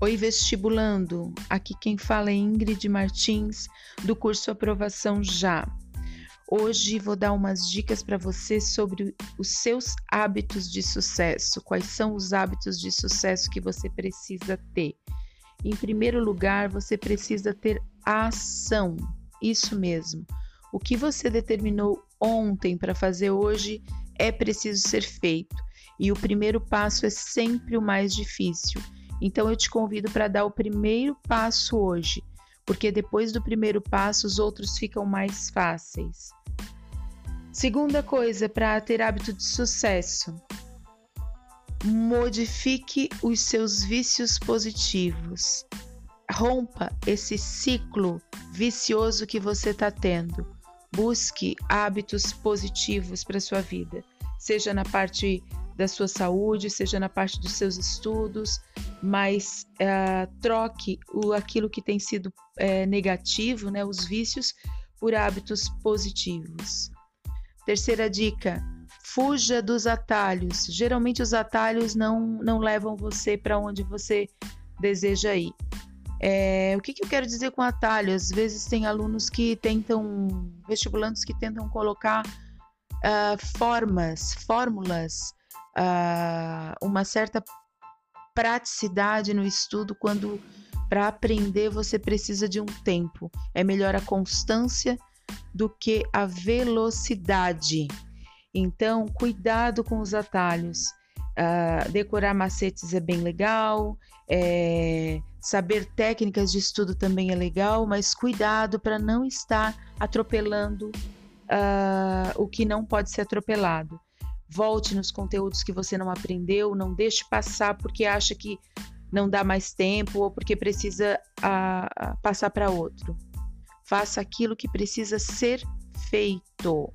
Oi, vestibulando! Aqui quem fala é Ingrid Martins, do curso Aprovação Já. Hoje vou dar umas dicas para você sobre os seus hábitos de sucesso. Quais são os hábitos de sucesso que você precisa ter? Em primeiro lugar, você precisa ter ação. Isso mesmo. O que você determinou ontem para fazer hoje é preciso ser feito. E o primeiro passo é sempre o mais difícil. Então eu te convido para dar o primeiro passo hoje, porque depois do primeiro passo os outros ficam mais fáceis. Segunda coisa para ter hábito de sucesso: modifique os seus vícios positivos. Rompa esse ciclo vicioso que você está tendo. Busque hábitos positivos para sua vida, seja na parte da sua saúde, seja na parte dos seus estudos, mas uh, troque o, aquilo que tem sido é, negativo, né, os vícios, por hábitos positivos. Terceira dica: fuja dos atalhos. Geralmente os atalhos não, não levam você para onde você deseja ir. É, o que, que eu quero dizer com atalho? Às vezes tem alunos que tentam, vestibulantes que tentam colocar uh, formas, fórmulas uh, uma certa praticidade no estudo quando para aprender você precisa de um tempo. É melhor a constância do que a velocidade. Então, cuidado com os atalhos. Uh, decorar macetes é bem legal, é, saber técnicas de estudo também é legal, mas cuidado para não estar atropelando uh, o que não pode ser atropelado. Volte nos conteúdos que você não aprendeu, não deixe passar porque acha que não dá mais tempo ou porque precisa passar para outro. Faça aquilo que precisa ser feito.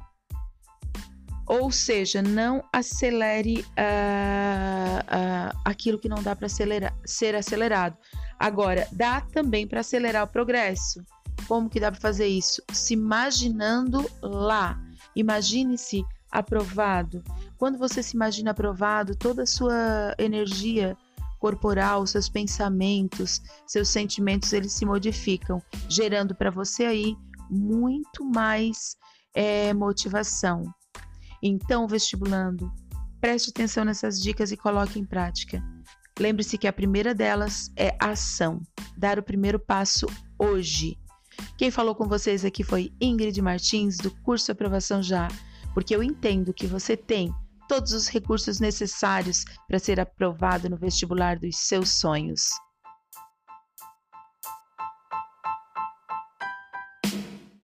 Ou seja, não acelere uh, uh, aquilo que não dá para ser acelerado. Agora, dá também para acelerar o progresso. Como que dá para fazer isso? Se imaginando lá. Imagine-se aprovado. Quando você se imagina aprovado, toda a sua energia corporal, seus pensamentos, seus sentimentos, eles se modificam, gerando para você aí muito mais é, motivação. Então, vestibulando, preste atenção nessas dicas e coloque em prática. Lembre-se que a primeira delas é ação, dar o primeiro passo hoje. Quem falou com vocês aqui foi Ingrid Martins, do curso Aprovação Já porque eu entendo que você tem todos os recursos necessários para ser aprovado no vestibular dos seus sonhos.